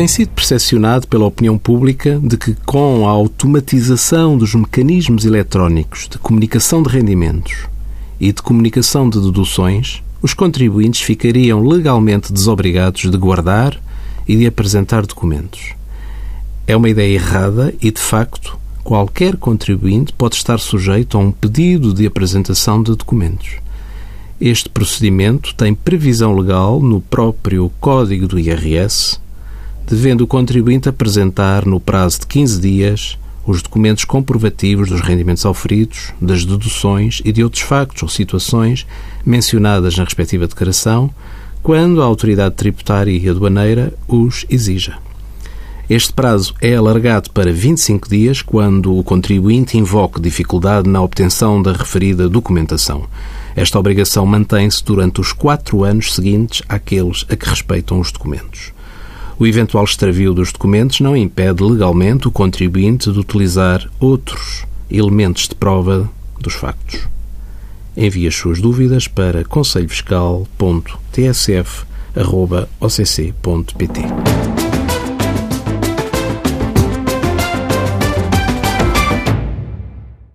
Tem sido percepcionado pela opinião pública de que, com a automatização dos mecanismos eletrónicos de comunicação de rendimentos e de comunicação de deduções, os contribuintes ficariam legalmente desobrigados de guardar e de apresentar documentos. É uma ideia errada e, de facto, qualquer contribuinte pode estar sujeito a um pedido de apresentação de documentos. Este procedimento tem previsão legal no próprio Código do IRS, devendo o contribuinte apresentar, no prazo de 15 dias, os documentos comprovativos dos rendimentos auferidos, das deduções e de outros factos ou situações mencionadas na respectiva declaração, quando a autoridade tributária e aduaneira os exija. Este prazo é alargado para 25 dias quando o contribuinte invoque dificuldade na obtenção da referida documentação. Esta obrigação mantém-se durante os quatro anos seguintes àqueles a que respeitam os documentos. O eventual extravio dos documentos não impede legalmente o contribuinte de utilizar outros elementos de prova dos factos. Envie as suas dúvidas para conselhofiscal.tsf.occ.pt.